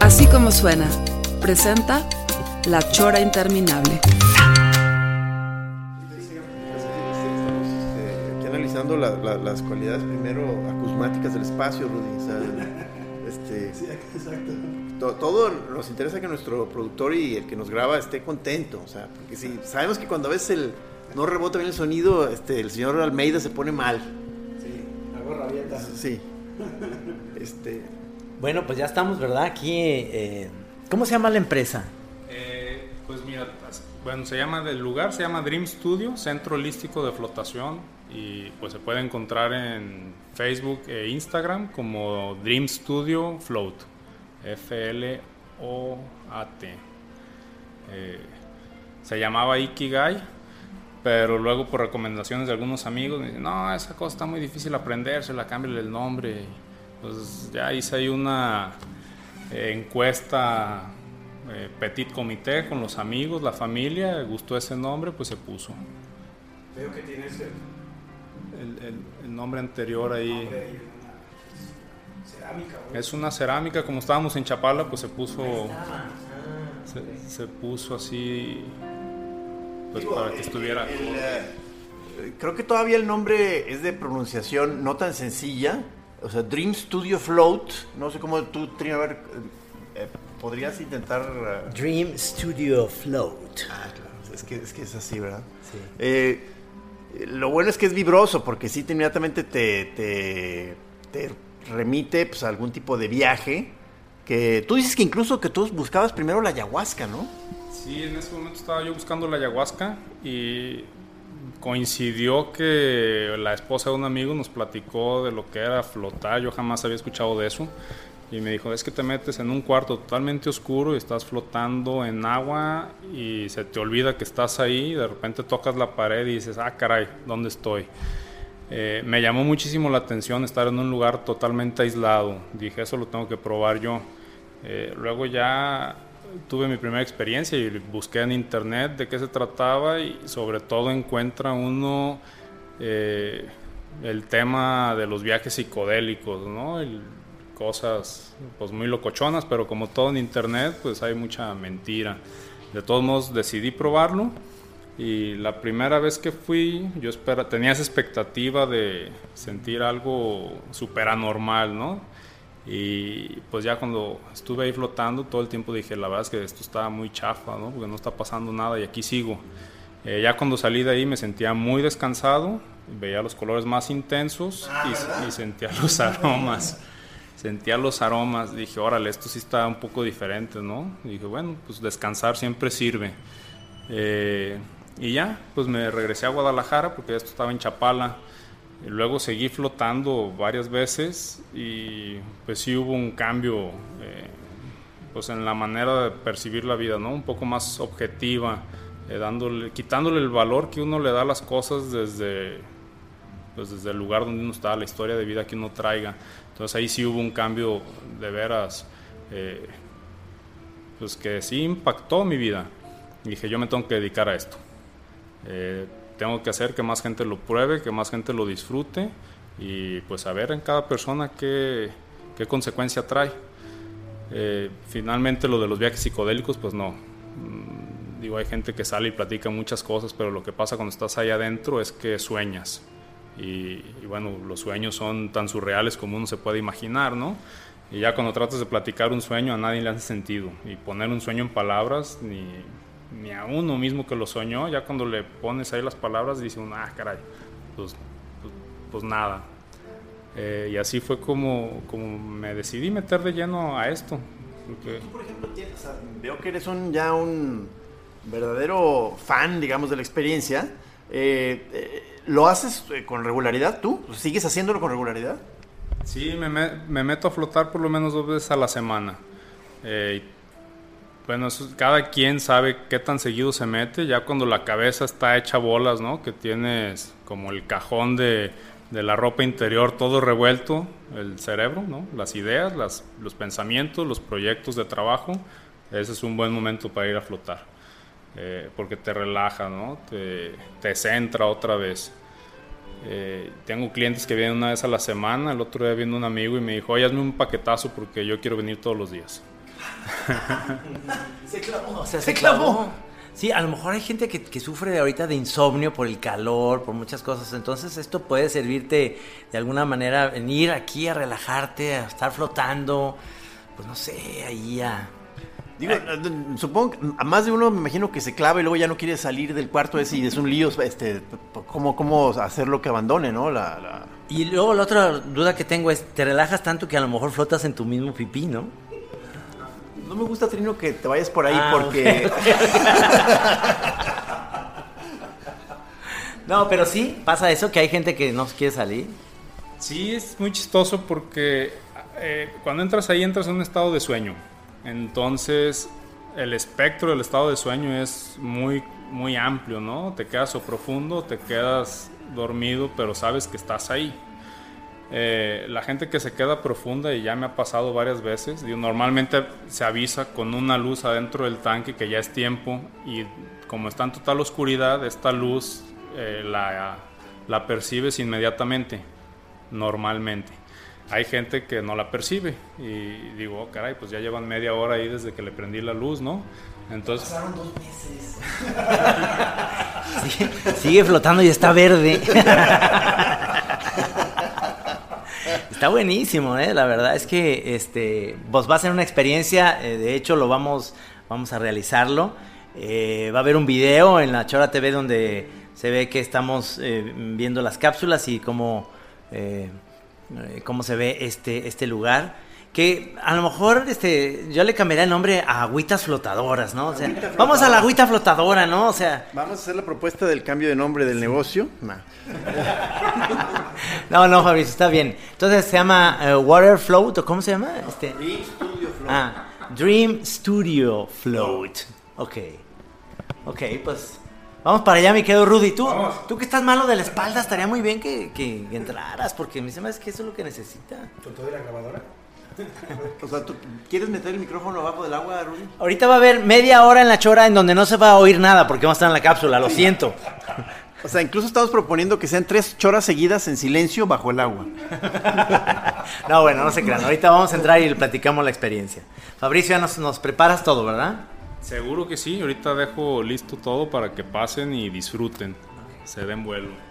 Así como suena, presenta La Chora Interminable. Aquí analizando la- la- las cualidades primero acusmáticas del espacio, Rudy. o sea, este, to- todo nos interesa que nuestro productor y el que nos graba esté contento. O sea, porque si sabemos que cuando a veces el, no rebota bien el sonido, este, el señor Almeida se pone mal. Sí, hago rabietas. Sí. Este, Bueno, pues ya estamos, ¿verdad? Aquí, eh, ¿cómo se llama la empresa? Eh, pues mira, bueno, se llama, el lugar se llama Dream Studio, Centro Holístico de Flotación, y pues se puede encontrar en Facebook e Instagram como Dream Studio Float, F-L-O-A-T. Eh, se llamaba Ikigai, pero luego por recomendaciones de algunos amigos me dicen, no, esa cosa está muy difícil aprendérsela, cámbiale el nombre. Pues ya hice ahí una eh, encuesta eh, petit comité con los amigos, la familia, gustó ese nombre, pues se puso. Veo que tienes el El, el- el nombre anterior ahí cerámica. es una cerámica, como estábamos en Chapala, pues se puso, se, se puso así, pues para que estuviera. eh, creo que todavía el nombre es de pronunciación no tan sencilla. O sea, Dream Studio Float. No sé cómo tú, Trina, a ver, eh, podrías intentar. eh, Dream Studio Float. Ah, claro, es que, es que es así, ¿verdad? Sí. Eh, lo bueno es que es vibroso, porque sí, te- inmediatamente te, te, te remite pues, a algún tipo de viaje. Que tú dices que incluso que tú buscabas primero la ayahuasca, ¿no? Sí, en ese momento estaba yo buscando la ayahuasca y coincidió que la esposa de un amigo nos platicó de lo que era flotar. Yo jamás había escuchado de eso. Y me dijo, es que te metes en un cuarto totalmente oscuro y estás flotando en agua y se te olvida que estás ahí. De repente tocas la pared y dices, ah, caray, ¿dónde estoy? Eh, me llamó muchísimo la atención estar en un lugar totalmente aislado. Dije, eso lo tengo que probar yo. Eh, luego ya tuve mi primera experiencia y busqué en internet de qué se trataba y sobre todo encuentra uno eh, el tema de los viajes psicodélicos, ¿no? El- cosas pues muy locochonas, pero como todo en internet pues hay mucha mentira. De todos modos decidí probarlo y la primera vez que fui yo espera, tenía esa expectativa de sentir algo súper anormal, ¿no? Y pues ya cuando estuve ahí flotando, todo el tiempo dije, la verdad es que esto está muy chafa, ¿no? Porque no está pasando nada y aquí sigo. Eh, ya cuando salí de ahí me sentía muy descansado, veía los colores más intensos y, y sentía los aromas. Sentía los aromas, dije, órale, esto sí está un poco diferente, ¿no? Y dije, bueno, pues descansar siempre sirve. Eh, y ya, pues me regresé a Guadalajara porque esto estaba en Chapala. Luego seguí flotando varias veces y pues sí hubo un cambio eh, pues en la manera de percibir la vida, ¿no? Un poco más objetiva, eh, dándole, quitándole el valor que uno le da a las cosas desde, pues desde el lugar donde uno está, la historia de vida que uno traiga. Entonces ahí sí hubo un cambio de veras, eh, pues que sí impactó mi vida. Y dije, yo me tengo que dedicar a esto. Eh, tengo que hacer que más gente lo pruebe, que más gente lo disfrute y pues a ver en cada persona qué, qué consecuencia trae. Eh, finalmente lo de los viajes psicodélicos, pues no. Mm, digo, hay gente que sale y platica muchas cosas, pero lo que pasa cuando estás ahí adentro es que sueñas. Y, y bueno, los sueños son tan surreales como uno se puede imaginar, ¿no? Y ya cuando tratas de platicar un sueño a nadie le hace sentido. Y poner un sueño en palabras, ni, ni a uno mismo que lo soñó, ya cuando le pones ahí las palabras dice uno, ah, caray, pues, pues, pues nada. Eh, y así fue como, como me decidí meter de lleno a esto. porque- Tú, por ejemplo, tienes- o sea, veo que eres un, ya un verdadero fan, digamos, de la experiencia. Eh, eh, ¿Lo haces con regularidad tú? ¿Sigues haciéndolo con regularidad? Sí, me, me, meto a flotar por lo menos dos veces a la semana. Eh, bueno, cada quien sabe qué tan seguido se mete, ya cuando la cabeza está hecha bolas, ¿no? Que tienes como el cajón de, la ropa interior todo revuelto, el cerebro, ¿no? Las ideas, los pensamientos, los proyectos de trabajo, ese es un buen momento para ir a flotar, eh, porque te relaja, ¿no? Te, te centra otra vez. Eh, tengo clientes que vienen una vez a la semana, el otro día vino un amigo y me dijo, oye, hazme un paquetazo porque yo quiero venir todos los días. se clavó. O sea, se, clavó. Sí, a lo mejor hay gente que, sufre ahorita de insomnio por el calor, por muchas cosas. Entonces esto puede servirte de alguna manera, venir aquí a relajarte, a estar flotando, pues no sé, ahí a... Digo, supongo que a más de uno me imagino que se clava y luego ya no quiere salir del cuarto ese y es un lío, este, cómo, cómo hacerlo que abandone, ¿no? La, Y luego la otra duda que tengo es, te relajas tanto que a lo mejor flotas en tu mismo pipí, ¿no? No me gusta, Trino, que te vayas por ahí ah, porque... no, pero sí, pasa eso, que hay gente que no quiere salir. Sí, es muy chistoso porque eh, cuando entras ahí entras en un estado de sueño. Entonces, el espectro del estado de sueño es muy, muy amplio, ¿no? Te quedas o profundo, te quedas dormido, pero sabes que estás ahí. Eh, la gente que se queda profunda, y ya me ha pasado varias veces, normalmente se avisa con una luz adentro del tanque que ya es tiempo y como está en total oscuridad, esta luz eh, la, la percibes inmediatamente, normalmente. Hay gente que no la percibe y digo, oh, caray, pues ya llevan media hora ahí desde que le prendí la luz, ¿no? Entonces... Pasaron dos meses. sigue flotando y está verde. Está buenísimo, ¿eh? La verdad es que este, vos va a ser una experiencia, eh, de hecho lo vamos, vamos a realizarlo. Eh, va a haber un video en la Chora TV donde se ve que estamos eh, viendo las cápsulas y cómo, cómo se ve este, este lugar que a lo mejor este yo le cambiaría el nombre a agüitas flotadoras, ¿no? O sea, vamos a la agüita flotadora, ¿no? O sea, vamos a hacer la propuesta del cambio de nombre del negocio. no, no, Fabricio, está bien. Entonces se llama uh, Water Float, ¿o cómo se llama? Este Dream Studio Float. Ah, Dream Studio Float. Ok. Ok, pues Vamos para allá, mi querido Rudy. Tú, tú que estás malo de la espalda, estaría muy bien que, que, entraras, porque mí se me hace que eso es lo que necesita. ¿Con toda la grabadora? O sea, ¿tú quieres meter el micrófono abajo del agua, Rudy? Ahorita va a haber media hora en la chora en donde no se va a oír nada porque vamos a estar en la cápsula, lo siento. O sea, incluso estamos proponiendo que sean tres choras seguidas en silencio bajo el agua. no, bueno, no se crean. Ahorita vamos a entrar y platicamos la experiencia. Fabricio, ya nos, nos preparas todo, ¿verdad? Seguro que sí. Ahorita dejo listo todo para que pasen y disfruten. Se den vuelo.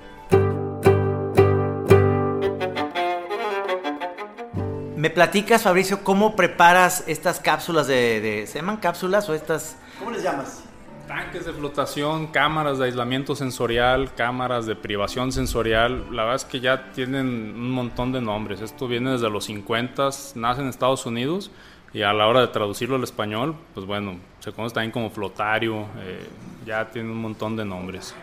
¿Me platicas, Fabricio, cómo preparas estas cápsulas de, ¿Se llaman cápsulas o estas...? ¿Cómo les llamas? Tanques de flotación, cámaras de aislamiento sensorial, cámaras de privación sensorial. La verdad es que ya tienen un montón de nombres. Esto viene desde los 50, nace en Estados Unidos y a la hora de traducirlo al español, pues bueno, se conoce también como flotario. Eh, ya tiene un montón de nombres.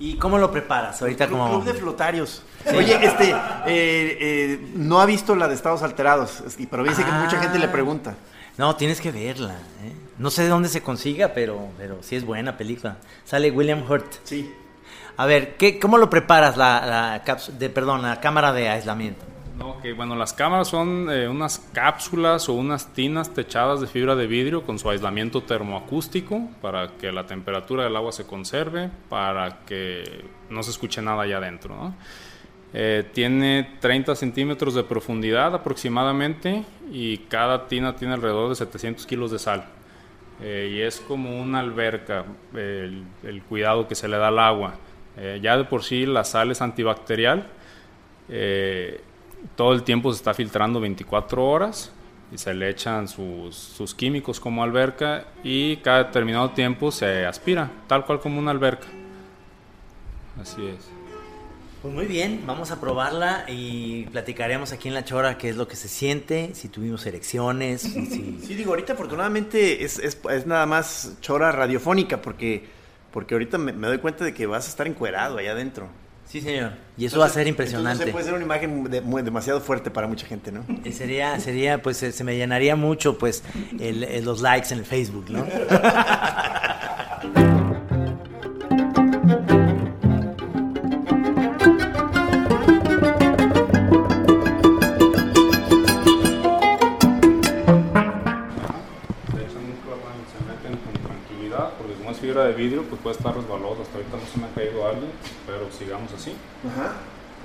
¿Y cómo lo preparas ahorita como...? Club de flotarios. Oye, este, eh, eh, no ha visto la de Estados Alterados, pero dice que mucha gente le ah. pregunta. No, tienes que verla. ¿eh? No sé de dónde se consiga, pero, pero sí es buena película. Sale William Hurt. Sí. A ver, ¿qué, ¿cómo lo preparas la, la, de, perdón, la cámara de aislamiento? Ok, bueno, las cámaras son eh, unas cápsulas o unas tinas techadas de fibra de vidrio con su aislamiento termoacústico para que la temperatura del agua se conserve, para que no se escuche nada allá adentro. Eh, tiene 30 centímetros de profundidad aproximadamente y cada tina tiene alrededor de 700 kilos de sal. Eh, y es como una alberca el, el, cuidado que se le da al agua. ya de por sí la sal es antibacterial todo el tiempo se está filtrando 24 horas y se le echan sus, químicos como alberca y cada determinado tiempo se aspira, tal cual como una alberca. Así es. Pues muy bien, vamos a probarla y platicaremos aquí en La Chora qué es lo que se siente, si tuvimos erecciones. Si... Sí, digo, ahorita afortunadamente es, es, es, nada más Chora radiofónica porque, porque ahorita me, me, doy cuenta de que vas a estar encuerado allá adentro. Sí, señor. Y eso va a ser impresionante. puede ser una imagen demasiado fuerte para mucha gente, ¿no? Y sería, sería, pues se me llenaría mucho, pues, los likes en el Facebook, ¿no? de vidrio, pues puede estar resbaloso. Hasta ahorita no se me ha caído alguien, pero sigamos así.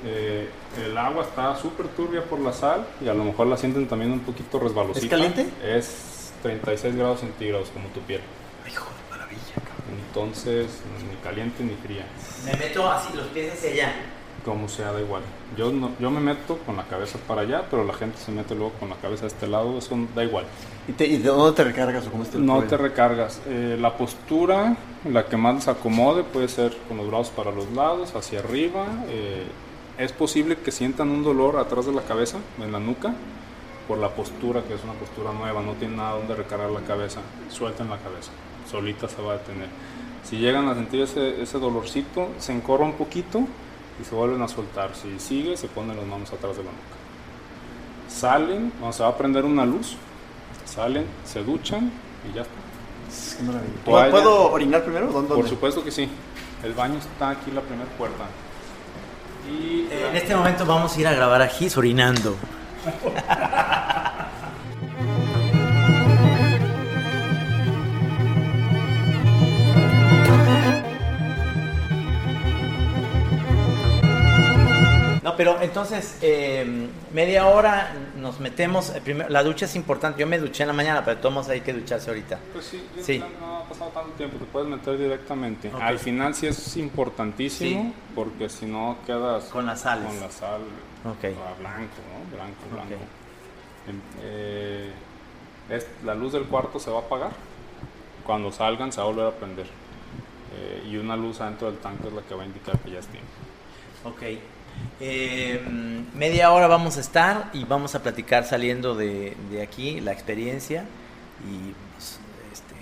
Eh, el agua está súper turbia por la sal y a lo mejor la sienten también un poquito resbalosita. ¿Es caliente? Es 36 grados centígrados como tu piel. Ay, joder, maravilla, Entonces, ni caliente ni fría. Me meto así los pies hacia allá como sea, da igual. Yo, no, yo me meto con la cabeza para allá, pero la gente se mete luego con la cabeza a este lado, eso da igual. ¿Y, de dónde te recargas o cómo está No te recargas. Eh, la postura, la que más les acomode, puede ser con los brazos para los lados, hacia arriba. Eh, es posible que sientan un dolor atrás de la cabeza, en la nuca, por la postura, que es una postura nueva, no tiene nada donde recargar la cabeza. Suelten la cabeza, solita se va a detener. Si llegan a sentir ese, ese dolorcito, se encorra un poquito, y se vuelven a soltar. Si sigue, se ponen las manos atrás de la nuca. Salen, cuando se va a prender una luz, salen, se duchan y ya está. ¿Puedo orinar primero? Por supuesto que sí. El baño está aquí la primera puerta. Y en este momento vamos a ir a grabar a Gis orinando. pero entonces, em, media hora nos metemos. Eh, la ducha es importante. Yo me duché en la mañana, pero todos hay que ducharse ahorita. Pues sí, sí. No, ha pasado tanto tiempo, te puedes meter directamente. Al final sí es importantísimo, porque si no quedas con la sal. Con la sal okay. blanco, ¿no? Blanco, blanco. Em, eh, es, la luz del cuarto se va a apagar. Cuando salgan se va a volver a prender. Eh, y una luz adentro del tanque es la que va a indicar que ya es tiempo. Ok. Eh, media hora vamos a estar y vamos a platicar saliendo de, aquí la experiencia y pues, este,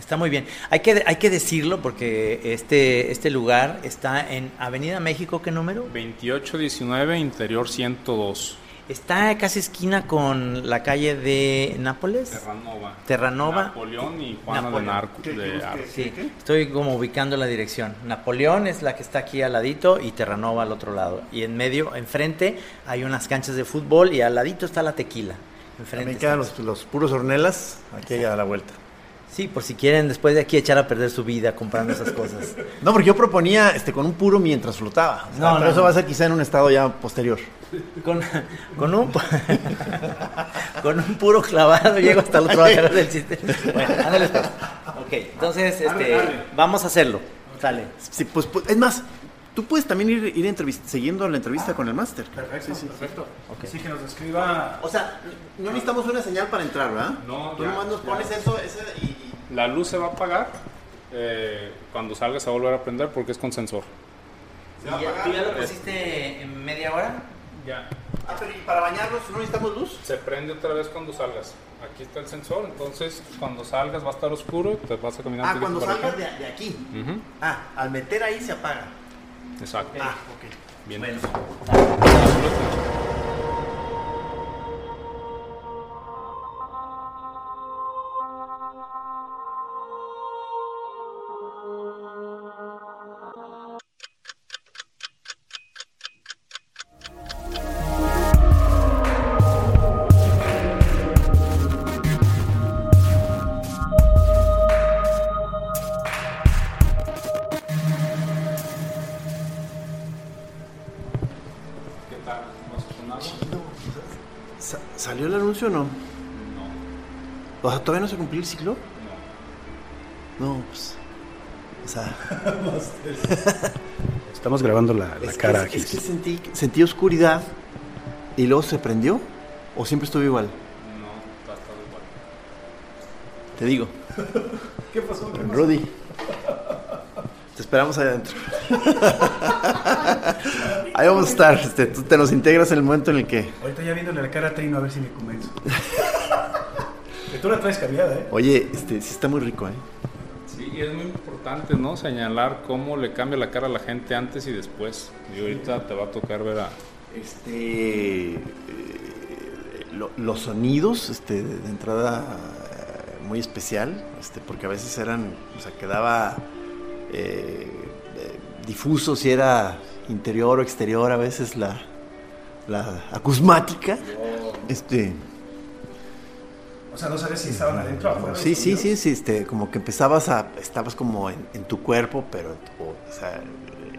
está muy bien. Hay que, hay que decirlo porque este, este lugar está en Avenida México, ¿qué número? 2819, Interior 102. Está casi esquina con la calle de Nápoles. Terranova. Terranova. Napoleón y Juana de Narco. sí, estoy como ubicando la dirección. Napoleón es la que está aquí al ladito y Terranova al otro lado. Y en medio, enfrente, hay unas canchas de fútbol y al ladito está la tequila. Enfrente También quedan los, los, puros hornelas aquí a la vuelta. Sí, por si quieren después de aquí echar a perder su vida comprando esas cosas. No, porque yo proponía este con un puro mientras flotaba. no, pero eso va a ser quizá en un estado ya posterior. Con, con un con un puro clavado llego hasta el otro lado del sistema. Bueno, ándale pues. Ok, entonces este, vamos a hacerlo. Sale. Sí, pues, pues, es más, tú puedes también ir, ir siguiendo la entrevista con el máster. Perfecto, sí, sí, perfecto. Okay. Sí, que nos escriba. O sea, no necesitamos una señal para entrar, ¿verdad? No, Tú nomás nos pones eso ese, y, La luz se va a apagar. Eh, cuando salga se va a volver a prender porque es con sensor. ¿Tú ya lo pusiste en media hora? Ya. Ah, pero ¿y para bañarnos no necesitamos luz? Se prende otra vez cuando salgas. Aquí está el sensor, entonces cuando salgas va a estar oscuro, te vas a caminar. Ah, cuando salgas de, aquí. Ah, al meter ahí se apaga. Exacto. Ah, ok. Bien. Bueno. O no? No. O sea, ¿todavía no se cumplió el ciclo? No. No, pues. O sea. Estamos grabando la, cara aquí. Es que sentí, sentí oscuridad y luego se prendió. ¿O siempre estuvo igual? No, está igual. Te digo. ¿Qué pasó? Rudy. Te esperamos ahí adentro. Ahí vamos a estar. Este, tú te nos integras en el momento en el que. Ahorita ya viéndole la cara a Trino a ver si me convenzo. que tú la traes cambiada, ¿eh? Oye, este, sí está muy rico, ¿eh? Sí, Y es muy importante, ¿no? Señalar cómo le cambia la cara a la gente antes y después. Y ahorita te va a tocar ver a... Este... Eh, los sonidos, este, de entrada eh, muy especial, este, porque a veces eran, o sea, quedaba eh, difuso si era interior o exterior, a veces la, la acusmática. Este, o sea, no sabes si estaban adentro o afuera. Sí, sí, sí, sí, este, como que empezabas a, estabas como en, tu cuerpo, pero o, sea,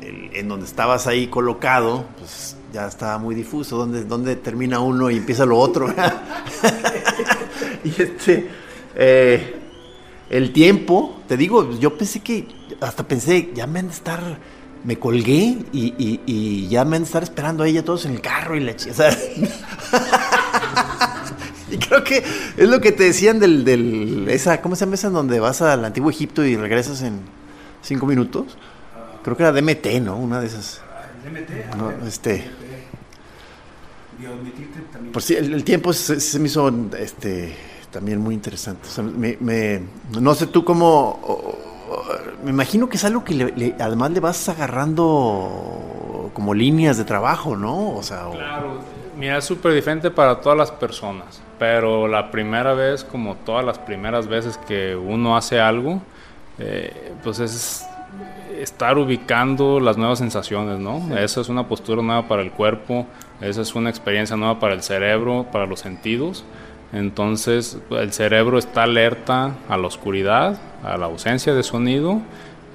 en donde estabas ahí colocado, pues ya estaba muy difuso, donde, donde termina uno y empieza lo otro. y este, eh, el tiempo, te digo, yo pensé que, hasta pensé, ya me han de estar, me colgué y, y, ya me han de estar esperando a ella todos en el carro y la chica. Y creo que es lo que te decían del, del esa, ¿cómo se llama esa en donde vas al antiguo Egipto y regresas en cinco minutos? Creo que era DMT, ¿no? Una de esas. DMT. No, este. Por si el, tiempo se, me hizo este también muy interesante. me, no sé tú cómo. Me imagino que es algo que además le vas agarrando como líneas de trabajo, ¿no? O sea, claro, mira, es súper diferente para todas las personas. Pero la primera vez, como todas las primeras veces que uno hace algo, eh, pues es estar ubicando las nuevas sensaciones, ¿no? Esa es una postura nueva para el cuerpo, esa es una experiencia nueva para el cerebro, para los sentidos. Entonces el cerebro está alerta a la oscuridad, a la ausencia de sonido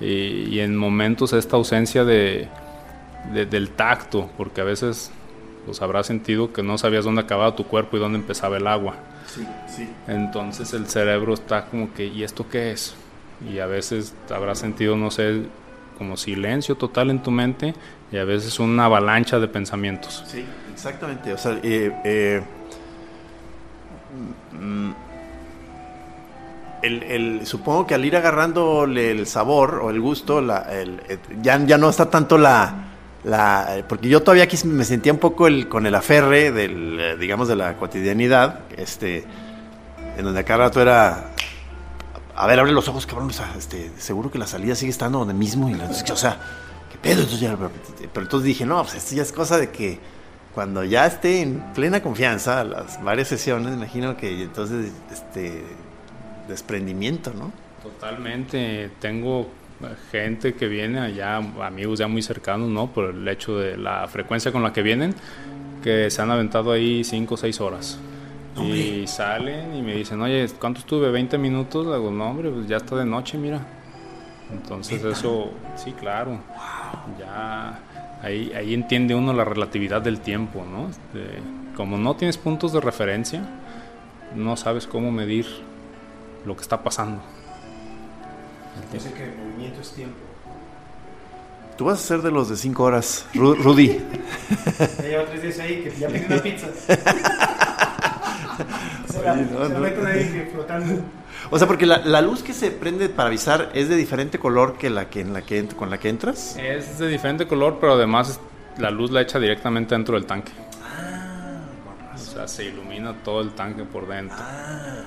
y, en momentos esta ausencia de, del tacto, porque a veces pues habrás sentido que no sabías dónde acababa tu cuerpo y dónde empezaba el agua. Sí, sí. Entonces el cerebro está como que, ¿y esto qué es? Y a veces habrás sentido, no sé, como silencio total en tu mente y a veces una avalancha de pensamientos. Sí, exactamente. O sea, eh, eh, mm, el, supongo que al ir agarrándole el sabor o el gusto, la, eh, ya, ya no está tanto la la, porque yo todavía aquí me sentía un poco el, con el aferre del, eh, digamos, de la cotidianidad, este, en donde acá rato era, a ver, abre los ojos, cabrón, o sea, este, seguro que la salida sigue estando donde mismo, y o sea, ¿qué pedo? Entonces ya, pero, entonces dije, no, pues esto ya es cosa de que cuando ya esté en plena confianza, las varias sesiones, imagino que entonces, este, desprendimiento, ¿no? Totalmente, tengo gente que viene allá, amigos ya muy cercanos, ¿no? Por el hecho de la frecuencia con la que vienen, que se han aventado ahí 5 o 6 horas. Y salen y me dicen, oye, ¿cuánto estuve? ¿20 minutos? Digo, no, hombre, pues ya está de noche, mira. Entonces eso, sí, claro. Ya ahí, ahí entiende uno la relatividad del tiempo, ¿no? Este, como no tienes puntos de referencia, no sabes cómo medir lo que está pasando. Dice que el movimiento es tiempo. Tú vas a ser de los de 5 horas, Rudy. ya lleva tres días ahí, que ya pedí una pizza. se la, no, no. ahí flotando. O sea, porque la, la, luz que se prende para avisar es de diferente color que la que, en la que con la que entras. Es de diferente color, pero además la luz la echa directamente dentro del tanque. Ah, o sea, se ilumina todo el tanque por dentro. Ah.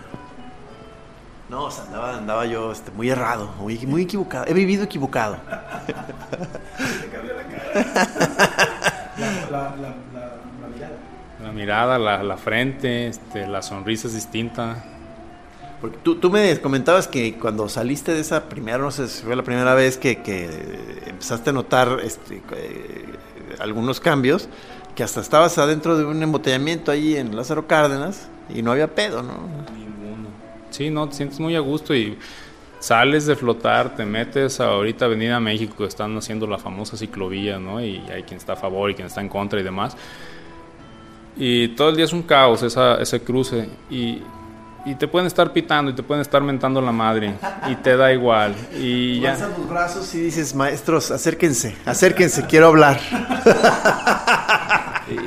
No, o sea, andaba, andaba yo este, muy errado, muy, muy equivocado. He vivido equivocado. la, la, la, la, mirada. La mirada, la, frente, este, la sonrisa es distinta. Porque tú, tú, me comentabas que cuando saliste de esa primera, no sé si fue la primera vez que, que empezaste a notar este, eh, algunos cambios, que hasta estabas adentro de un embotellamiento ahí en Lázaro Cárdenas y no había pedo, ¿no? Sí, no, te sientes muy a gusto y sales de flotar, te metes a ahorita Avenida México, están haciendo la famosa ciclovía, ¿no? Y hay quien está a favor y quien está en contra y demás. Y todo el día es un caos esa, ese cruce. Y, y te pueden estar pitando y te pueden estar mentando la madre y te da igual y ya los brazos y dices maestros acérquense acérquense quiero hablar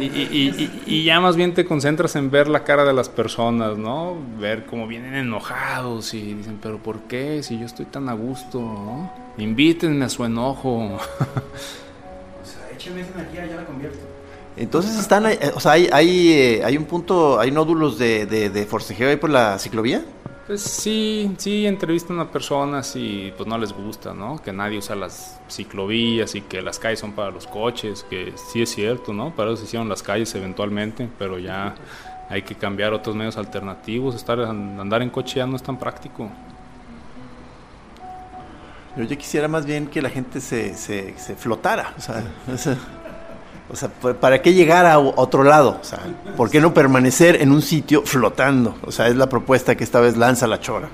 y, ya más bien te concentras en ver la cara de las personas, ¿no? Ver cómo vienen enojados y dicen, pero ¿por qué? Si yo estoy tan a gusto, ¿no? Invítenme a su enojo. o sea, écheme esa energía, ya la convierto. Entonces están, eh, o sea, hay, hay, eh, hay un punto, hay nódulos de, de, forcejeo ahí por la ciclovía. Pues sí, sí, entrevistan a personas y pues no les gusta, ¿no? Que nadie usa las ciclovías y que las calles son para los coches, que sí es cierto, ¿no? Para eso se hicieron las calles eventualmente, pero ya hay que cambiar otros medios alternativos, estar andar en coche ya no es tan práctico. Yo ya quisiera más bien que la gente se, se, se flotara, o sea, o sea, ¿para qué llegar a otro lado? O sea, ¿por qué no permanecer en un sitio flotando? O sea, es la propuesta que esta vez lanza la chora.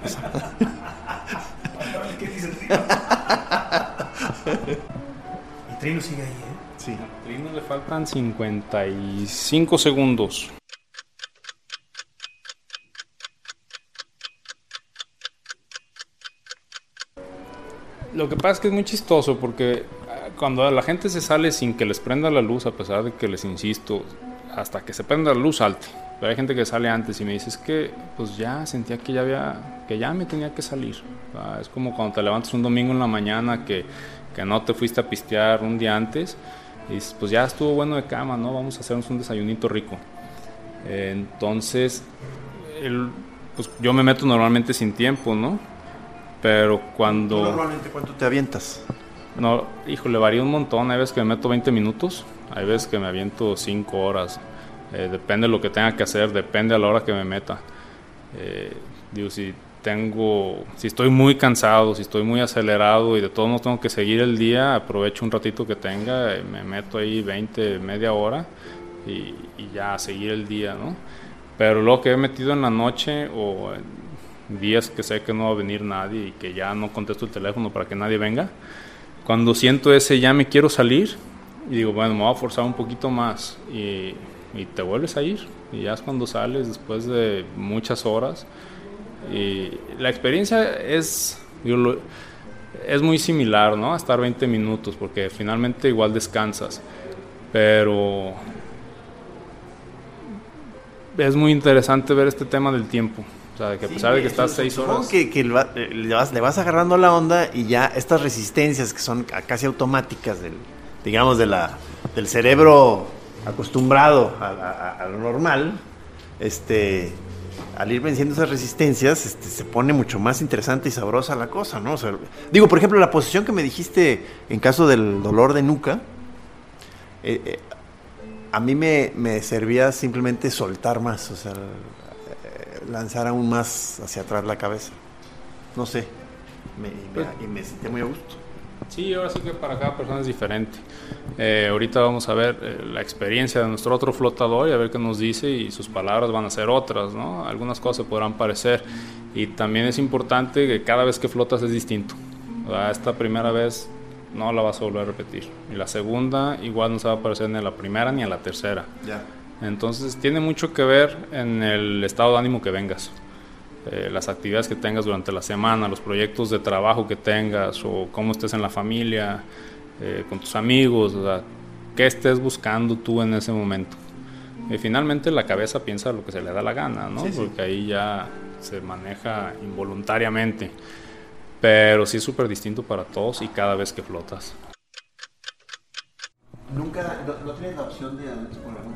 y Trino sigue ahí, ¿eh? Sí. A Trino le faltan 55 segundos. Lo que pasa es que es muy chistoso porque cuando la gente se sale sin que les prenda la luz, a pesar de que les insisto, hasta que se prenda la luz salte. Pero hay gente que sale antes y me dice, es que pues ya sentía que ya había, que ya me tenía que salir. Es como cuando te levantas un domingo en la mañana que, que no te fuiste a pistear un día antes y dices, pues ya estuvo bueno de cama, ¿no? Vamos a hacernos un desayunito rico. entonces, el, pues yo me meto normalmente sin tiempo, ¿no? Pero cuando... ¿Normalmente cuánto te avientas? No, híjole, varía un montón. Hay veces que me meto 20 minutos, hay veces que me aviento 5 horas. Eh, depende de lo que tenga que hacer, depende a la hora que me meta. Eh, digo, si tengo, si estoy muy cansado, si estoy muy acelerado y de todos modos tengo que seguir el día, aprovecho un ratito que tenga, eh, me meto ahí 20, media hora y, y, ya seguir el día, ¿no? Pero lo que he metido en la noche o en días que sé que no va a venir nadie y que ya no contesto el teléfono para que nadie venga, cuando siento ese ya me quiero salir y digo, bueno, me voy a forzar un poquito más y, y te vuelves a ir y ya es cuando sales después de muchas horas y la experiencia es, es muy similar, ¿no? A estar 20 minutos porque finalmente igual descansas, pero es muy interesante ver este tema del tiempo. O sea, que a pesar sí, de que estás seis horas... Que, que le, vas, le, vas, agarrando la onda y ya estas resistencias que son casi automáticas del, digamos, de la, del cerebro acostumbrado a, a, a, lo normal, este, al ir venciendo esas resistencias, este, se pone mucho más interesante y sabrosa la cosa, ¿no? O sea, digo, por ejemplo, la posición que me dijiste en caso del dolor de nuca, eh, eh, a mí me, me servía simplemente soltar más, o sea, lanzar aún más hacia atrás la cabeza. No sé, me, me, y me sentí muy a gusto. Sí, ahora sí que para cada persona es diferente. Eh, ahorita vamos a ver eh, la experiencia de nuestro otro flotador y a ver qué nos dice y sus palabras van a ser otras, ¿no? Algunas cosas se podrán parecer y también es importante que cada vez que flotas es distinto. ¿verdad? Esta primera vez no la vas a volver a repetir y la segunda igual no se va a parecer ni a la primera ni a la tercera. Ya. Entonces tiene mucho que ver en el estado de ánimo que vengas, eh, las actividades que tengas durante la semana, los proyectos de trabajo que tengas o cómo estés en la familia, eh, con tus amigos, o sea, qué estés buscando tú en ese momento. Y finalmente la cabeza piensa lo que se le da la gana, ¿no? Sí, sí. Porque ahí ya se maneja involuntariamente. Pero sí es súper distinto para todos y cada vez que flotas. ¿Nunca, no, no tienes la opción de tipo de?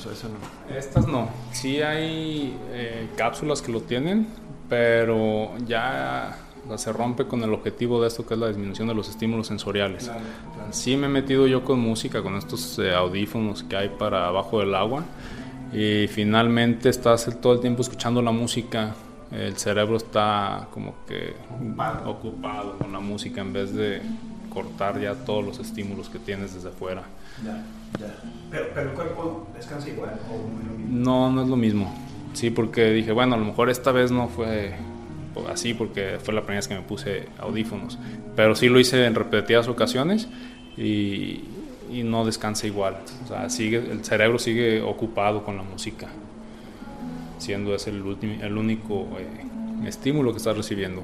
Eso, eso no. Estas no. Sí hay eh, cápsulas que lo tienen, pero ya se rompe con el objetivo de esto que es la disminución de los estímulos sensoriales. Claro, claro. Sí me he metido yo con música, con estos eh, audífonos que hay para abajo del agua y finalmente estás todo el tiempo escuchando la música. El cerebro está como que Ocupado. ocupado con la música en vez de cortar ya todos los estímulos que tienes desde afuera. Ya, ya. Pero, pero el cuerpo descansa igual o no es lo mismo. No, no es lo mismo. Sí, porque dije, bueno, a lo mejor esta vez no fue así porque fue la primera vez que me puse audífonos, pero sí lo hice en repetidas ocasiones y, y no descansa igual. O sea, sigue, el cerebro sigue ocupado con la música, siendo ese el, ultim- el único eh, estímulo que estás recibiendo.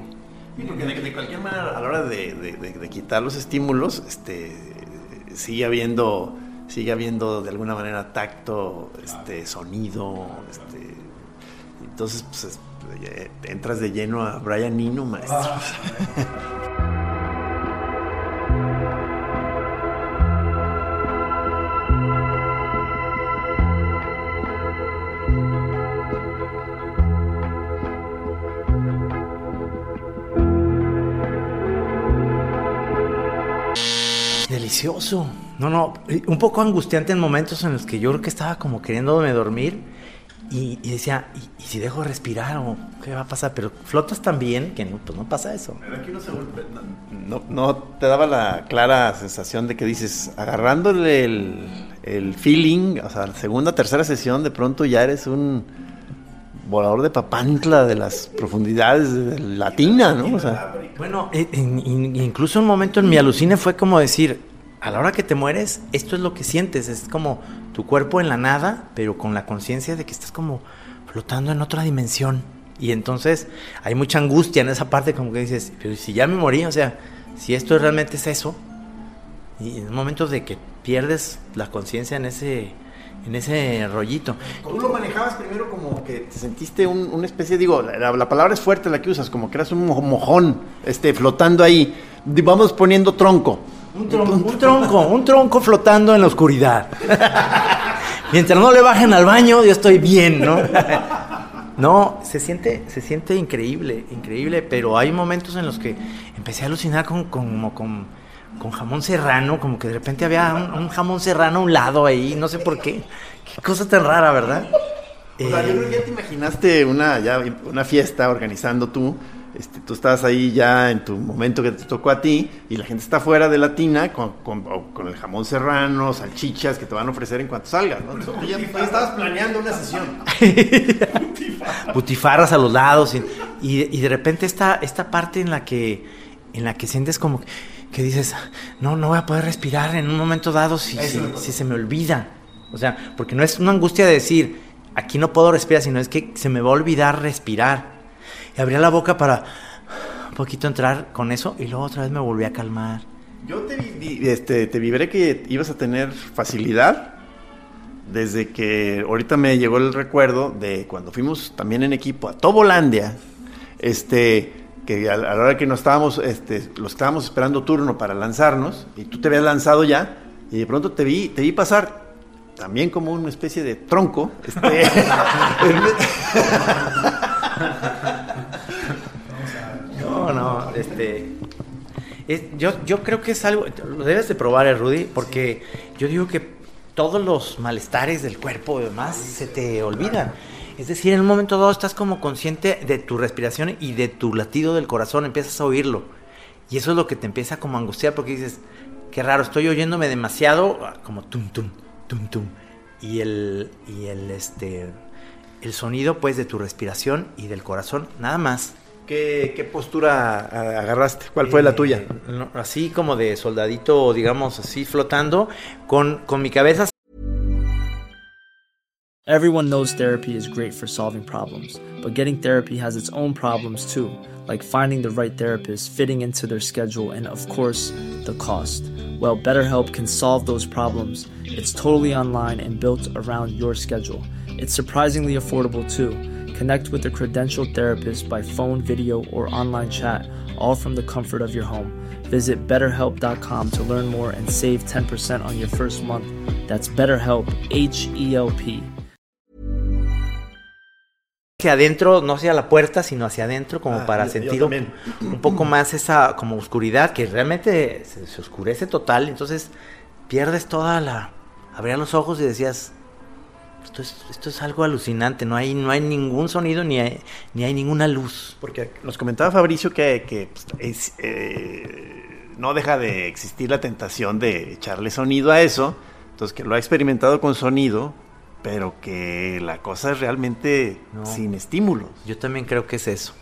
Sí, porque de, de cualquier manera, a la hora de, de, de, de quitar los estímulos, este, sigue habiendo, sigue habiendo de alguna manera tacto, este, sonido, este, entonces pues, eh, entras de lleno a Brian Nino, maestro. Delicioso. No, no, un poco angustiante en momentos en los que yo creo que estaba como queriéndome dormir y, decía, ¿y, si dejo de respirar o qué va a pasar? Pero flotas tan bien que no, pues no pasa eso. no, no, te daba la clara sensación de que dices, agarrándole el, el feeling, o sea, segunda, tercera sesión, de pronto ya eres un volador de papantla de las profundidades de latina, ¿no? O sea, bueno, eh, incluso un momento en mi alucine fue como decir, a la hora que te mueres, esto es lo que sientes, es como tu cuerpo en la nada, pero con la conciencia de que estás como flotando en otra dimensión. Y entonces hay mucha angustia en esa parte, como que dices, pero si ya me morí, o sea, si esto realmente es eso, y en un momento de que pierdes la conciencia en ese en ese rollito. Tú lo manejabas primero como que te sentiste una especie, digo, la, palabra es fuerte la que usas, como que eras un mojón este, flotando ahí. Vamos poniendo tronco. Un tronco, un tronco, un tronco flotando en la oscuridad. Mientras no le bajen al baño, yo estoy bien, ¿no? No, se siente, se siente increíble, increíble, pero hay momentos en los que empecé a alucinar con, con, con con jamón serrano, como que de repente había un, jamón serrano a un lado ahí, no sé por qué. Qué cosa tan rara, ¿verdad? O sea, yo creo que ya te imaginaste una, ya, una fiesta organizando tú. Este, tú estabas ahí ya en tu momento que te tocó a ti y la gente está fuera de la tina con, con, el jamón serrano, salchichas que te van a ofrecer en cuanto salgas, ¿no? ya, estabas planeando una sesión. Putifarras a los lados y, y, de repente esta, esta parte en la que en la que sientes como que dices, no, no voy a poder respirar en un momento dado si, si, se me olvida. O sea, porque no es una angustia de decir, aquí no puedo respirar, sino es que se me va a olvidar respirar. Y abría la boca para un poquito entrar con eso y luego otra vez me volví a calmar. Yo te, este, te vibré que ibas a tener facilidad desde que ahorita me llegó el recuerdo de cuando fuimos también en equipo a Tobolandia. Este, que a la hora que nos estábamos, este, los estábamos esperando turno para lanzarnos, y tú te habías lanzado ya, y de pronto te vi, te vi pasar también como una especie de tronco. Este, no, no, este. yo, yo creo que es algo. Lo debes de probar, eh, Rudy, porque yo digo que todos los malestares del cuerpo y demás se te olvidan. Es decir, en un momento dado estás como consciente de tu respiración y de tu latido del corazón, empiezas a oírlo. Y eso es lo que te empieza como a angustiar porque dices, qué raro, estoy oyéndome demasiado como tum tum tum tum. Y el y el este el sonido pues de tu respiración y del corazón, nada más. ¿Qué, postura agarraste? ¿Cuál fue la eh, tuya? así como de soldadito, digamos, así flotando, con, con mi cabeza Everyone knows therapy is great for solving problems, but getting therapy has its own problems too, like finding the right therapist, fitting into their schedule, and of course, the cost. Well, BetterHelp can solve those problems. It's totally online and built around your schedule. It's surprisingly affordable too. Connect with a credentialed therapist by phone, video, or online chat, all from the comfort of your home. Visit betterhelp.com to learn more and save 10% on your first month. That's BetterHelp, H E L P. hacia adentro, no hacia la puerta, sino hacia adentro, como ah, para sentir un, poco más esa como oscuridad, que realmente se, oscurece total, entonces pierdes toda la... Abrías los ojos y decías, esto es, esto es algo alucinante, no hay, no hay ningún sonido ni hay, ni hay ninguna luz. Porque nos comentaba Fabricio que, que pues, eh, no deja de existir la tentación de echarle sonido a eso, entonces que lo ha experimentado con sonido, pero que la cosa es realmente sin estímulos. Yo también creo que es eso.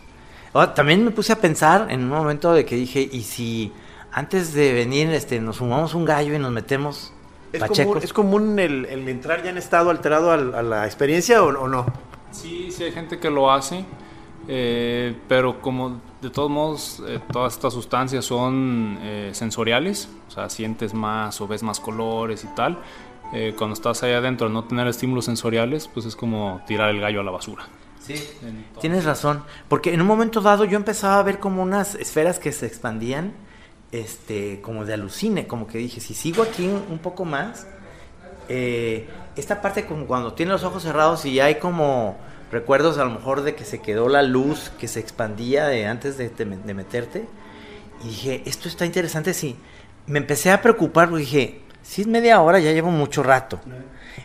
también me puse a pensar en un momento de que dije, ¿y si antes de venir este, nos fumamos un gallo y nos metemos ¿Es Común, ¿Es común el, entrar ya en estado alterado a, la experiencia o, no? Sí, sí hay gente que lo hace, eh, pero como de todos modos eh, todas estas sustancias son eh, sensoriales, o sea, sientes más o ves más colores y tal, eh, cuando estás ahí adentro, no tener estímulos sensoriales, pues es como tirar el gallo a la basura. Sí, tienes razón. Porque en un momento dado yo empezaba a ver como unas esferas que se expandían, este, como de alucine, como que dije, si sigo aquí un poco más, eh, esta parte como cuando tienes los ojos cerrados y hay como recuerdos a lo mejor de que se quedó la luz que se expandía de antes de, de meterte, y dije, esto está interesante, sí me empecé a preocupar porque dije, si es media hora, ya llevo mucho rato.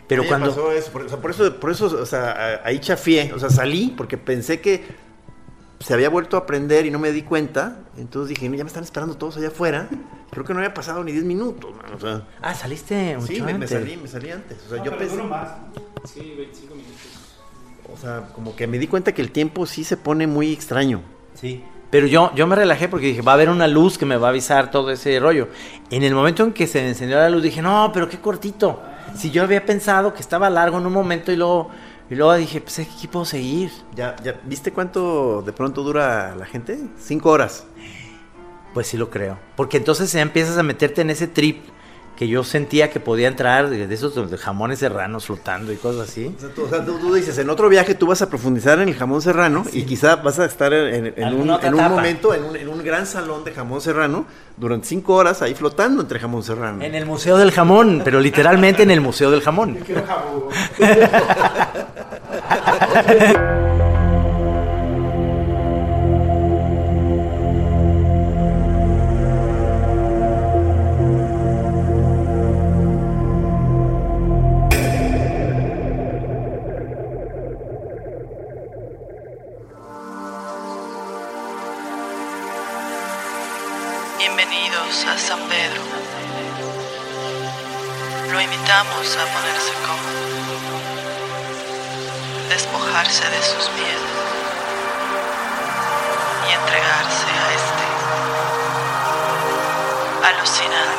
Pero cuando... pasó eso, por, o sea, por eso, por eso, o sea, ahí chafié, o sea, salí porque pensé que se había vuelto a aprender y no me di cuenta. Entonces dije, no, ya me están esperando todos allá afuera. Creo que no había pasado ni 10 minutos, man, o sea. Ah, saliste mucho Sí, me, me antes. salí, me salí antes. O sea, No, yo pensé. más. Sí, 25 minutos. O sea, como que me di cuenta que el tiempo sí se pone muy extraño. Sí. Pero yo, yo me relajé porque dije, va a haber una luz que me va a avisar todo ese rollo. En el momento en que se encendió la luz dije, no, pero qué cortito. Si yo había pensado que estaba largo en un momento y luego, y luego dije, pues aquí puedo seguir. ¿Ya, ya ¿Viste cuánto de pronto dura la gente? Cinco horas. Pues sí lo creo. Porque entonces ya empiezas a meterte en ese trip que yo sentía que podía entrar de, esos de jamones serranos flotando y cosas así. O sea, tú, o sea, tú- tú dices, en otro viaje tú vas a profundizar en el jamón serrano y quizá vas a estar en, en- en un, en un momento, en un, en un gran salón de jamón serrano, durante cinco horas ahí flotando entre jamón serrano. En el Museo del Jamón, pero literalmente en el Museo del Jamón. Quiero jabón. Yeah. de sus miedos y entregarse a este alucinante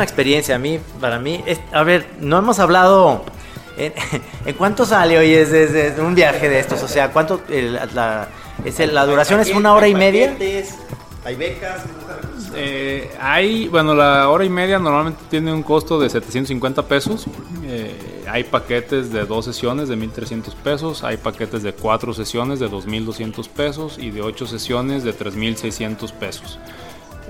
Buenísima experiencia. A mí, para mí, es- a ver, no hemos hablado. ¿En, en cuánto sale hoy es, es- es un viaje de estos? O sea, ¿cuánto? el- la, es el- la duración es una hora y media. Hay becas. Eh, hay, bueno, la hora y media normalmente tiene un costo de 750 pesos. Eh, hay paquetes de dos sesiones de 1300 pesos. Hay paquetes de cuatro sesiones de 2200 pesos y de ocho sesiones de 3600 pesos.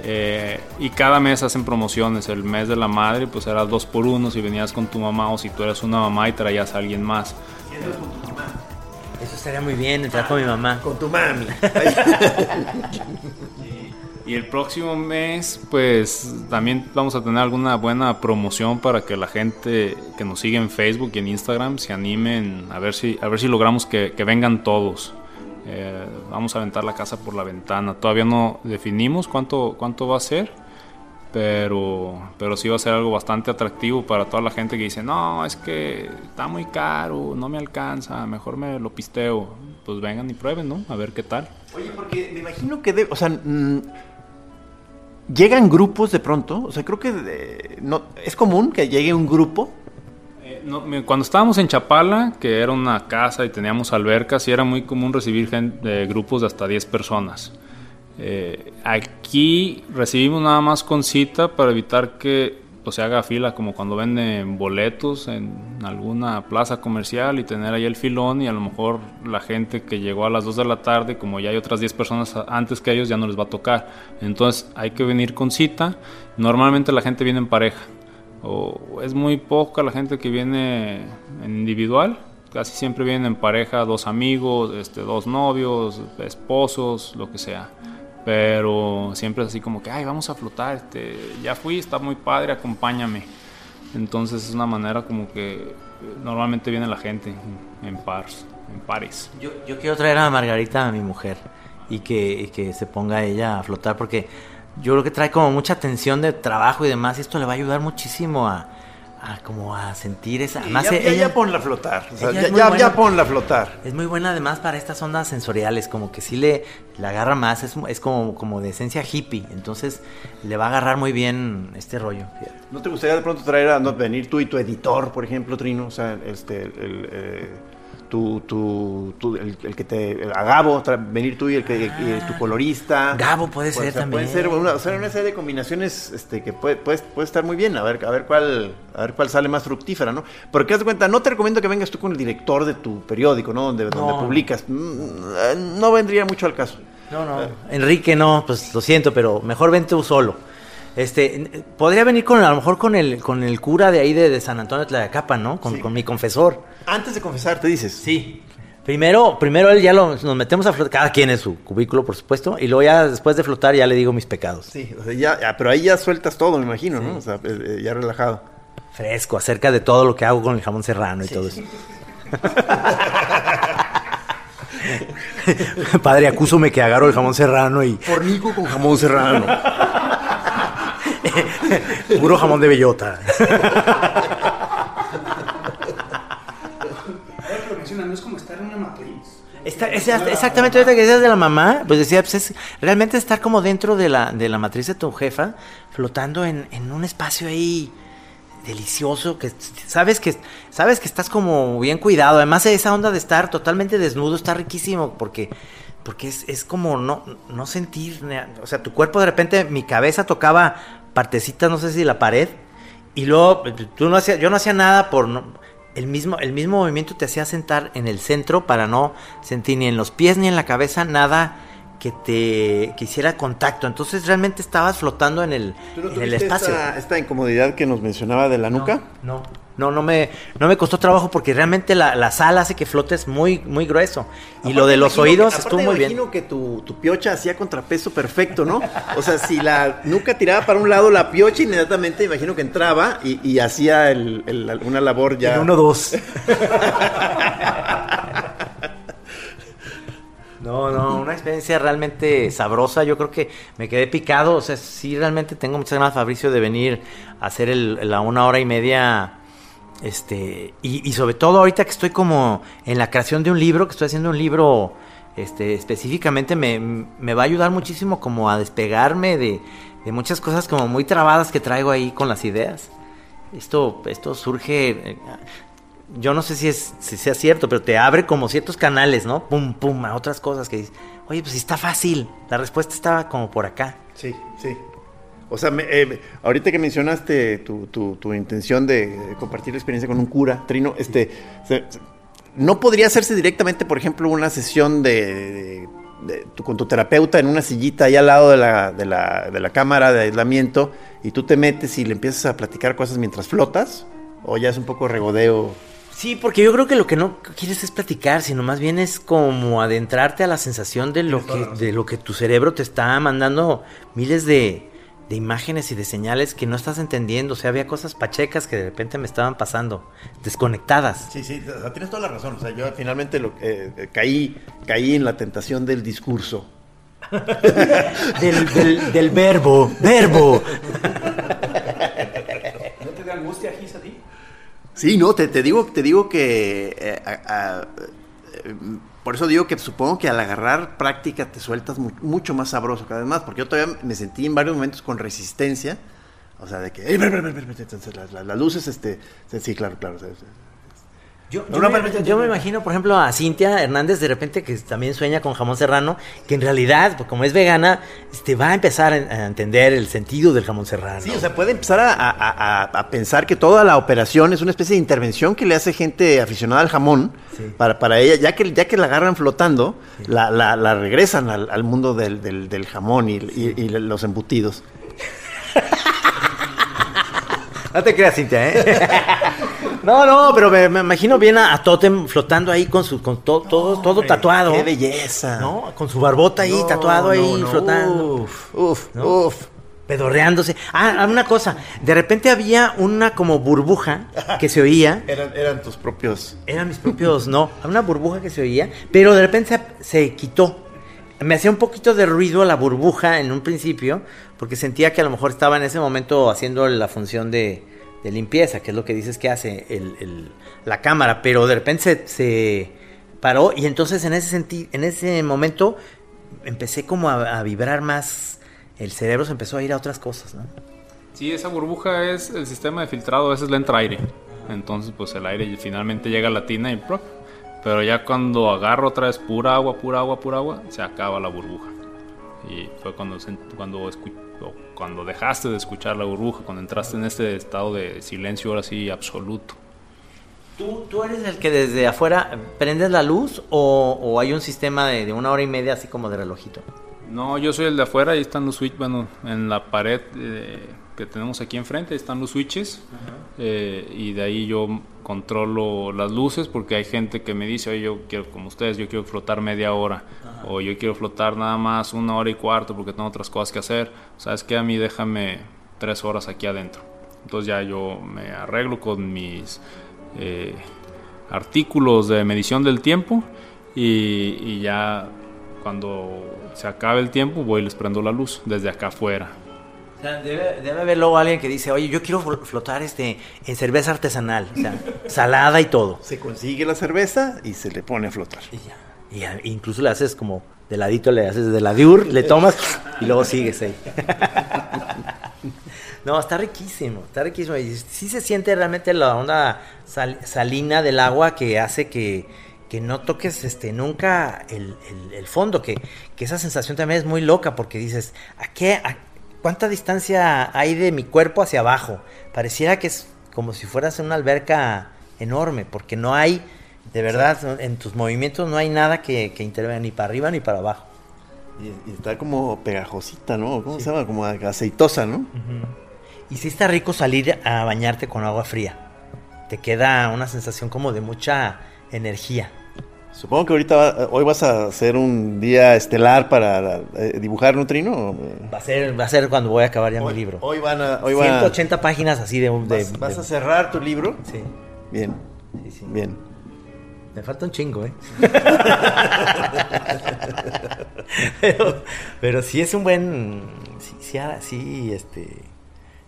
Eh, y cada mes hacen promociones. El mes de la madre, pues era dos por uno si venías con tu mamá o si tú eras una mamá y traías a alguien más. Eso estaría muy bien, entrar con mi mamá. Con tu mami. Y el próximo mes, pues también vamos a tener alguna buena promoción para que la gente que nos sigue en Facebook y en Instagram se animen a ver si, a ver si logramos que, que vengan todos. Eh, vamos a aventar la casa por la ventana. Todavía no definimos cuánto, cuánto va a ser, pero, pero sí va a ser algo bastante atractivo para toda la gente que dice, no, es que está muy caro, no me alcanza, mejor me lo pisteo. Pues vengan y prueben, ¿no? A ver qué tal. Oye, porque me imagino que, de- o sea, mm, llegan grupos de pronto. O sea, creo que no, es común que llegue un grupo. No, me- cuando estábamos en Chapala, que era una casa y teníamos albercas, sí era muy común recibir gen- de grupos de hasta 10 personas. Eh, aquí recibimos nada más con cita para evitar que pues, se haga fila como cuando venden boletos en alguna plaza comercial y tener ahí el filón y a lo mejor la gente que llegó a las 2 de la tarde, como ya hay otras 10 personas antes que ellos, ya no les va a tocar. Entonces hay que venir con cita. Normalmente la gente viene en pareja o es muy poca la gente que viene en individual. Casi siempre vienen en pareja, dos amigos, este, dos novios, esposos, lo que sea. Pero siempre es así como que, ay, vamos a flotar, este, ya fui, está muy padre, acompáñame. Entonces es una manera como que normalmente viene la gente en, pares, en pares. Yo, yo quiero traer a Margarita, a mi mujer, y que, y que se ponga ella a flotar, porque yo creo que trae como mucha tensión de trabajo y demás, y esto le va a ayudar muchísimo a, a como a sentir esa... Además, ya, ya- ella ya ponla a flotar. O sea, ella ya, ya, buena. ya ponla a flotar. es muy buena además para estas ondas sensoriales, como que sí le, le agarra más, es, es como, como de esencia hippie, entonces le va a agarrar muy bien este rollo. ¿No te gustaría de pronto traer a no, venir tú y tu editor, por ejemplo, Trino? O sea, este, el, eh, tu, tu, tu- el, el que te. a Gabo, venir tú y, el que, y tu colorista. Gabo puede ser o sea, también. Puede ser una, o sea, una serie de combinaciones este, que puede, puede, puede estar muy bien. A ver, a ver cuál a ver cuál sale más fructífera, ¿no? Porque haz de cuenta, no te recomiendo que vengas tú con el director de tu periódico, ¿no? Donde, donde publicas. Mm, eh, No vendría mucho al caso. No, no. Enrique, no, pues lo siento, pero mejor ven tú solo. Este, podría venir con, a lo mejor con el, con el cura de ahí de, de San Antonio de Tlayacapan, ¿no? Con, Sí. con mi confesor. Antes de confesar, te dices. Sí. Primero, primero él ya lo, nos metemos a flotar, cada quien en su cubículo, por supuesto, y luego ya después de flotar ya le digo mis pecados. Sí, o sea, ya, ya, pero ahí ya sueltas todo, me imagino, ¿no? O sea, eh, eh, ya relajado. Fresco, acerca de todo lo que hago con el jamón serrano y todo eso. Padre, acúsome que agarro el jamón serrano y Fornico con jamón serrano. puro jamón de bellota. Está- es- exactamente ahorita que decías de la mamá, pues decía, pues es realmente estar como dentro de la, de la matriz de tu jefa, flotando en, en un espacio ahí delicioso, que sabes que sabes que estás como bien cuidado. Además esa onda de estar totalmente desnudo está riquísimo porque porque es, es como no, no sentir, o sea, tu cuerpo de repente, mi cabeza tocaba partecitas, no sé si la pared, y luego tú no hacías, yo no hacía nada por no, el mismo, el mismo movimiento te hacía sentar en el centro para no sentir ni en los pies ni en la cabeza nada que te que hiciera contacto. Entonces realmente estabas flotando en el, ¿Tú no en el espacio. Esta, esta incomodidad que nos mencionaba de la nuca? No, no, no me, no me costó trabajo porque realmente la, la sal hace que flotes muy, muy grueso. Y Aparte lo de los que- oídos estuvo muy bien. imagino que tu, tu piocha hacía contrapeso perfecto, ¿no? O sea, si la nuca tiraba para un lado, la piocha inmediatamente imagino que entraba y, y hacía el- el- una labor ya. En uno, dos. No, no, una experiencia realmente sabrosa. Yo creo que me quedé picado. O sea, sí, realmente tengo muchas ganas, Fabricio, de venir a hacer el, la una hora y media. Este, y, y sobre todo ahorita que estoy como en la creación de un libro, que estoy haciendo un libro este, específicamente, me, me va a ayudar muchísimo como a despegarme de, de muchas cosas como muy trabadas que traigo ahí con las ideas. Esto, esto surge, eh, yo no sé si, es, si sea cierto, pero te abre como ciertos canales, ¿no? Pum, pum, a otras cosas que dices, oye, pues está fácil, la respuesta estaba como por acá. Sí, sí. O sea, eh, ahorita que mencionaste tu, tu, intención de compartir la experiencia con un cura, Trino, este, no podría hacerse directamente, por ejemplo, una sesión de, con tu terapeuta en una sillita ahí al lado de la, de, la, de la cámara de aislamiento y tú te metes y le empiezas a platicar cosas mientras flotas, o ya es un poco regodeo. Sí, porque yo creo que lo que no quieres es platicar, sino más bien es como adentrarte a la sensación de lo que, de lo que tu cerebro te está mandando miles de, de imágenes y de señales que no estás entendiendo. O sea, había cosas pachecas que de repente me estaban pasando, desconectadas. Sí, sí, tienes toda la razón. O sea, yo finalmente lo, eh, caí, caí en la tentación del discurso. del, del, verbo, verbo. ¿No te da angustia, Gis, a ti? Sí, no, te, te, digo, te digo que eh, eh, por eso digo que supongo que al agarrar práctica te sueltas mucho más sabroso cada vez más, porque yo todavía me sentí en varios momentos con resistencia, o sea, de que, las, luces, este, sí, claro, claro, yo, me, imagino, por ejemplo, a Cintia Hernández de repente que también sueña con jamón serrano, que en realidad, pues, como es vegana, este, va a empezar a, entender el sentido del jamón serrano. Sí, o sea, puede empezar a, pensar que toda la operación es una especie de intervención que le hace gente aficionada al jamón para, para ella, ya que, ya que la agarran flotando, la, la, regresan al, mundo del, del, jamón y, y los embutidos. No te creas, Cintia, ¿eh? No, no, pero me, imagino bien a, Totem flotando ahí con su con todo todo tatuado. Qué belleza. ¿No? Con su barbota ahí, tatuado ahí, flotando. Uf, uf, uf. Pedorreándose. Ah, una cosa. De repente había una como burbuja que se oía. eran, eran tus propios. Eran mis propios, no. Una burbuja que se oía, pero de repente se, quitó. Me hacía un poquito de ruido la burbuja en un principio, porque sentía que a lo mejor estaba en ese momento haciendo la función de, de limpieza, que es lo que dices que hace la cámara, pero de repente se, paró y entonces en ese, en ese momento empecé como a, vibrar más, el cerebro se empezó a ir a otras cosas, ¿no? Sí, esa burbuja es el sistema de filtrado, a veces le entra aire, entonces pues el aire finalmente llega a la tina y pero ya cuando agarro otra vez pura agua, pura agua, pura agua, se acaba la burbuja. Y fue cuando, cuando cuando dejaste de escuchar la burbuja, cuando entraste en este estado de silencio ahora sí absoluto. ¿Tú, ¿Tú eres el que desde afuera prendes la luz o, hay un sistema de, una hora y media así como de relojito? No, yo soy el de afuera, ahí están los switches, bueno, en la pared eh, que tenemos aquí enfrente están los switches eh, y de ahí yo controlo las luces porque hay gente que me dice, oye, yo quiero, como ustedes, yo quiero flotar media hora o yo quiero flotar nada más una hora y cuarto porque tengo otras cosas que hacer. ¿Sabes qué? A mí déjame tres horas aquí adentro. Entonces ya yo me arreglo con mis eh, artículos de medición del tiempo y, ya cuando se acabe el tiempo voy y les prendo la luz desde acá afuera. Debe, debe, haber luego alguien que dice, oye, yo quiero flotar este en cerveza artesanal, o sea, salada y todo. Se consigue la cerveza y se le pone a flotar. Y ya. Y incluso le haces como de ladito, le haces de la diur, le tomas y luego sigues ahí. No, está riquísimo, está riquísimo. Y sí se siente realmente la onda salina del agua que hace que, no toques este nunca el, fondo, que, esa sensación también es muy loca porque dices, ¿a qué? ¿Cuánta distancia hay de mi cuerpo hacia abajo? Pareciera que es como si fueras en una alberca enorme, porque no hay de verdad, en tus movimientos no hay nada que, que intervenga ni para arriba ni para abajo. Y, está como pegajosita, ¿no? ¿Cómo se llama? Como aceitosa, ¿no? Y sí está rico salir a bañarte con agua fría. Te queda una sensación como de mucha energía. Supongo que ahorita hoy vas a hacer un día estelar para eh, dibujar Nutrino. Va a ser va a ser cuando voy a acabar ya mi libro. Hoy van a hoy 180 páginas así de, de ¿Vas, ¿Vas, a cerrar tu libro? Sí. Bien. Sí, sí. Bien. Me falta un chingo, ¿eh? pero, sí es un buen. Sí, sí, sí, este.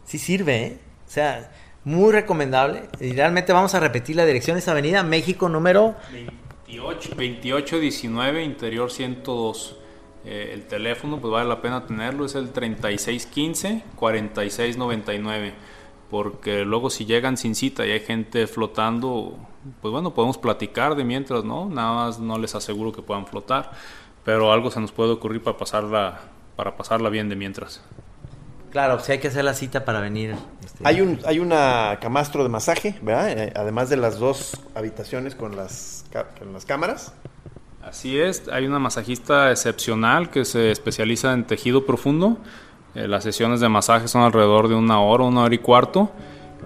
Sí sirve, ¿eh? O sea, muy recomendable. Y realmente vamos a repetir la dirección. Es Avenida México número. 28, 2819, interior 102. Eh, el teléfono, pues vale la pena tenerlo, es el 3615-4699. Porque luego si llegan sin cita y hay gente flotando, pues bueno, podemos platicar de mientras, ¿no? Nada más no les aseguro que puedan flotar, pero algo se nos puede ocurrir para pasarla, para pasarla bien de mientras. Claro, si hay que hacer la cita para venir. Este... Hay un hay una camastro de masaje, ¿verdad? Eh, además de las dos habitaciones con las, con las cámaras. Así es, hay una masajista excepcional que se especializa en tejido profundo. Eh, las sesiones de masaje son alrededor de una hora, una hora y cuarto.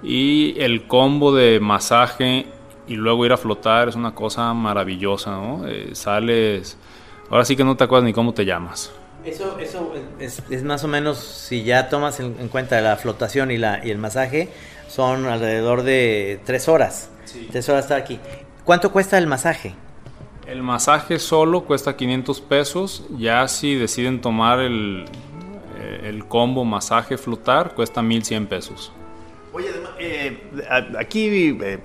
Y el combo de masaje y luego ir a flotar es una cosa maravillosa, ¿no? Eh, sales, ahora sí que no te acuerdas ni cómo te llamas. Eso, eso es, es, más o menos, si ya tomas en, en, cuenta la flotación y, la, y el masaje, son alrededor de tres horas. Sí. Tres horas estar aquí. ¿Cuánto cuesta el masaje? El masaje solo cuesta 500 pesos. Ya si deciden tomar el, eh, el combo masaje flotar, cuesta 1100 pesos. Oye, además, eh, aquí, eh,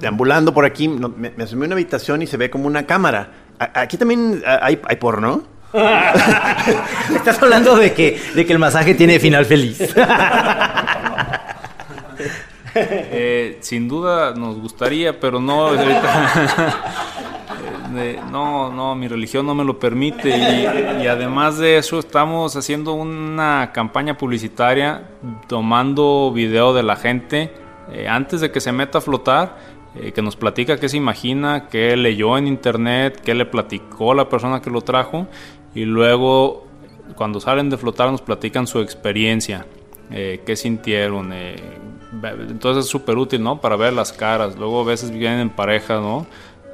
deambulando por aquí, me, me asomé una habitación y se ve como una cámara. Aquí también hay, hay porno. Estás hablando de que, de que el masaje tiene final feliz. eh, sin duda nos gustaría, pero no. no, no, mi religión no me lo permite. Y, además de eso, estamos haciendo una campaña publicitaria tomando video de la gente eh, antes de que se meta a flotar. Eh, que nos platica qué se imagina, qué leyó en internet, qué le platicó la persona que lo trajo y luego cuando salen de flotar nos platican su experiencia, eh, qué sintieron. Eh, entonces es súper útil, ¿no? Para ver las caras. Luego a veces vienen en pareja, ¿no?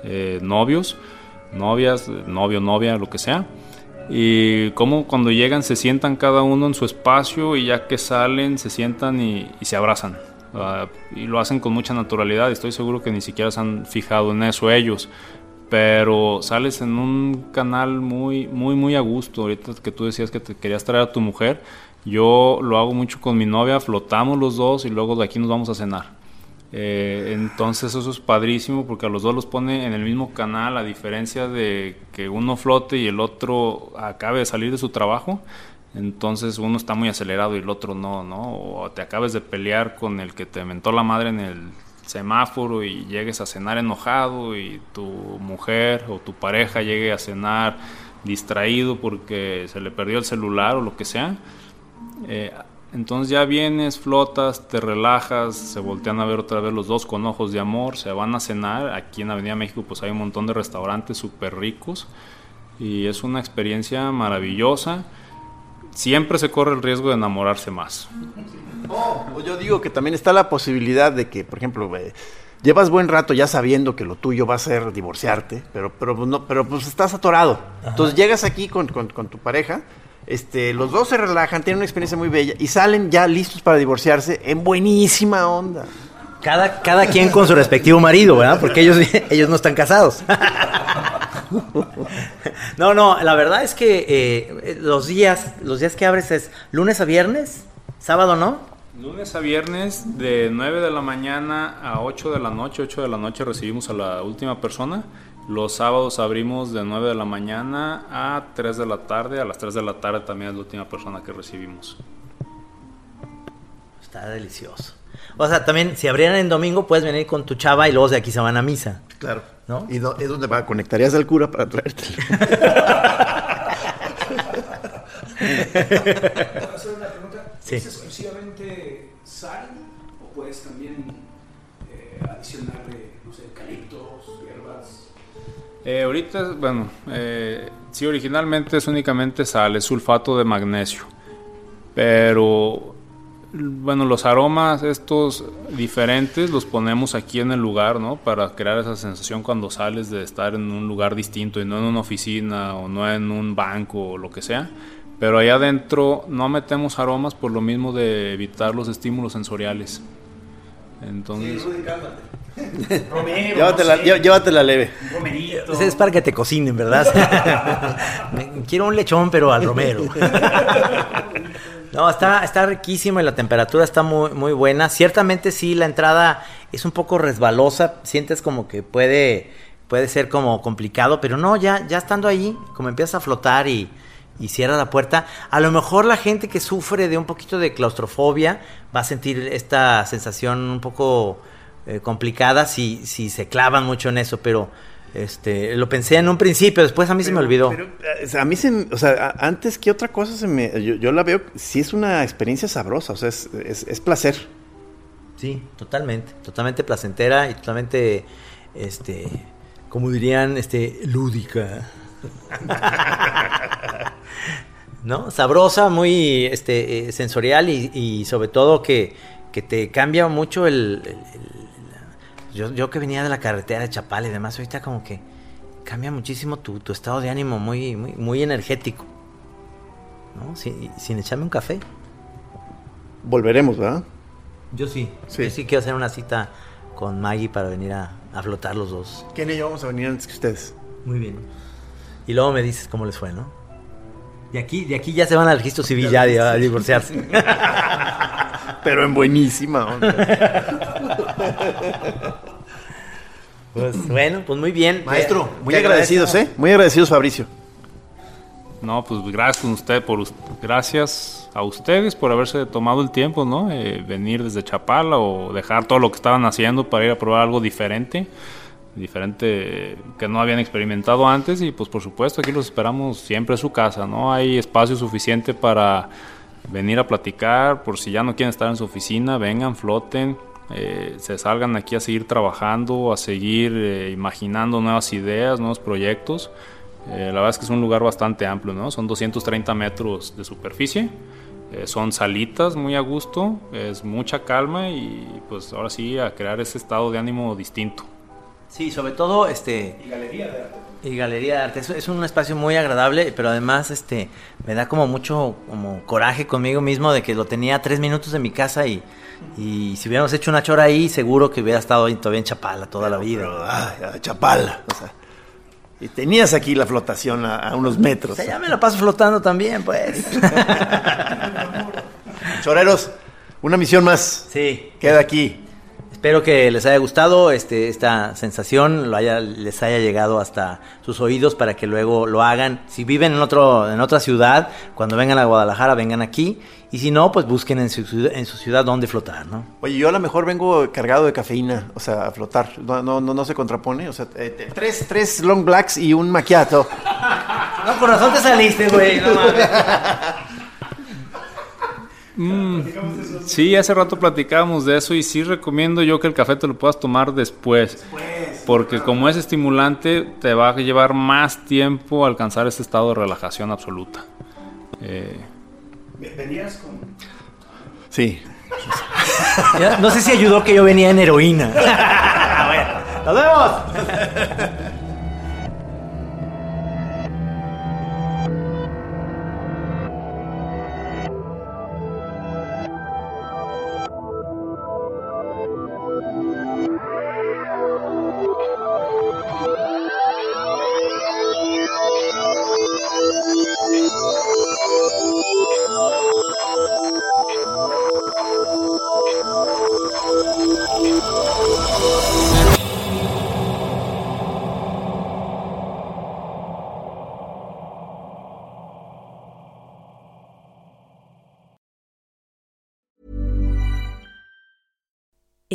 Eh, novios, novias, novio, novia, lo que sea. Y cómo cuando llegan se sientan cada uno en su espacio y ya que salen se sientan y, y se abrazan. Uh, y lo hacen con mucha naturalidad. Estoy seguro que ni siquiera se han fijado en eso ellos pero sales en un canal muy, muy, muy a gusto. Ahorita que tú decías que te querías traer a tu mujer, yo lo hago mucho con mi novia, flotamos los dos y luego de aquí nos vamos a cenar. Eh, entonces eso es padrísimo porque a los dos los pone en el mismo canal, a diferencia de que uno flote y el otro acabe de salir de su trabajo. Entonces uno está muy acelerado y el otro no, ¿no? O te acabes de pelear con el que te mentó la madre en el semáforo y llegues a cenar enojado y tu mujer o tu pareja llegue a cenar distraído porque se le perdió el celular o lo que sea. Eh, entonces ya vienes, flotas, te relajas, se voltean a ver otra vez los dos con ojos de amor, se van a cenar. Aquí en Avenida México pues hay un montón de restaurantes súper ricos y es una experiencia maravillosa. Siempre se corre el riesgo de enamorarse más. Oh, yo digo que también está la posibilidad de que, por ejemplo, eh, llevas buen rato ya sabiendo que lo tuyo va a ser divorciarte, pero, pero, no, pero pues estás atorado. Ajá. Entonces llegas aquí con, con, con, tu pareja, este, los dos se relajan, tienen una experiencia muy bella y salen ya listos para divorciarse en buenísima onda. Cada, cada quien con su respectivo marido, ¿verdad? Porque ellos, ellos no están casados. No, no, la verdad es que eh, los días, los días que abres es lunes a viernes, sábado no. Lunes a viernes de 9 de la mañana a 8 de la noche, 8 de la noche recibimos a la última persona. Los sábados abrimos de 9 de la mañana a 3 de la tarde, a las 3 de la tarde también es la última persona que recibimos. Está delicioso. O sea, también si abrieran en domingo puedes venir con tu chava y luego de aquí se van a misa. Claro. ¿No? ¿Y do, es donde va? ¿Conectarías al cura para traértelo? ¿Puedo hacer una pregunta? Sí. ¿Es exclusivamente sal o puedes también eh, adicionarle, Eh, ahorita, bueno, eh, originalmente es únicamente sal, es sulfato de magnesio. Pero bueno, los aromas estos diferentes los ponemos aquí en el lugar, ¿no? Para crear esa sensación cuando sales de estar en un lugar distinto y no en una oficina o no en un banco o lo que sea. Pero allá adentro no metemos aromas por lo mismo de evitar los estímulos sensoriales. Entonces... Sí, Romero, llévatela, no sé. llévatela leve. Romerito. Es para que te cocinen, ¿verdad? Quiero un lechón, pero al romero. No, está, está riquísimo y la temperatura está muy, muy buena. Ciertamente sí, la entrada es un poco resbalosa. Sientes como que puede, puede ser como complicado, pero no, ya, ya estando ahí, como empiezas a flotar y, y cierra la puerta, a lo mejor la gente que sufre de un poquito de claustrofobia va a sentir esta sensación un poco eh, complicada si, si se clavan mucho en eso, pero este, lo pensé en un principio, después a mí se me olvidó. Eh, a mí se, o sea, antes que otra cosa se me, yo, la veo, sí es una experiencia sabrosa, o sea, es, es, placer. Sí, totalmente, totalmente placentera y totalmente, este, como dirían, este, lúdica. ¿No? Sabrosa, muy este, eh, sensorial y, sobre todo que, que, te cambia mucho el yo, yo que venía de la carretera de Chapal y demás, ahorita como que cambia muchísimo tu, estado de ánimo, muy, muy, muy energético. ¿No? Sin, sin echarme un café. Volveremos, ¿verdad? Yo sí. sí. Yo sí quiero hacer una cita con Maggie para venir a, flotar los dos. ¿Quién y yo vamos a venir antes que ustedes? Muy bien. Y luego me dices cómo les fue, ¿no? De aquí, de aquí ya se van al registro civil ya, a divorciarse. Pero en buenísima onda. Pues bueno, pues muy bien. Maestro, muy agradecidos, ¿eh? Muy agradecidos, Fabricio. No, pues gracias a usted por gracias a ustedes por haberse tomado el tiempo, ¿no? Eh, venir desde Chapala o dejar todo lo que estaban haciendo para ir a probar algo diferente, diferente que no habían experimentado antes y pues por supuesto aquí los esperamos siempre en su casa, ¿no? Hay espacio suficiente para venir a platicar, por si ya no quieren estar en su oficina, vengan, floten, eh, se salgan aquí a seguir trabajando, a seguir eh, imaginando nuevas ideas, nuevos proyectos. Eh, la verdad es que es un lugar bastante amplio, ¿no? Son 230 metros de superficie, son salitas muy a gusto, es mucha calma y pues ahora sí a crear ese estado de ánimo distinto. Sí, sobre todo este... Y galería de arte. Y galería de arte. Es, un espacio muy agradable, pero además este me da como mucho como coraje conmigo mismo de que lo tenía a tres minutos de mi casa y y si hubiéramos hecho una chora ahí, seguro que hubiera estado todavía en Chapala toda la vida. ay, Chapala. y tenías aquí la flotación a, unos metros. ya me la paso flotando también, pues. Choreros, una misión más. Sí. Queda aquí. Espero que les haya gustado este, esta sensación, lo haya, les haya llegado hasta sus oídos para que luego lo hagan. Si viven en, otro, en otra ciudad, cuando vengan a Guadalajara, vengan aquí. Y si no, pues busquen en su, en su ciudad dónde flotar, ¿no? Oye, yo a lo mejor vengo cargado de cafeína, o sea, a flotar. No, no, no, se contrapone. O sea, eh, tres, tres long blacks y un macchiato. No, por razón te saliste, güey. No mames. Mm, sí, hace rato platicábamos de eso y sí recomiendo yo que el café te lo puedas tomar después. porque como es estimulante, te va a llevar más tiempo a alcanzar ese estado de relajación absoluta. Eh, ¿Venías con...? Sí. no sé si ayudó que yo venía en heroína. bueno, ¡Nos vemos!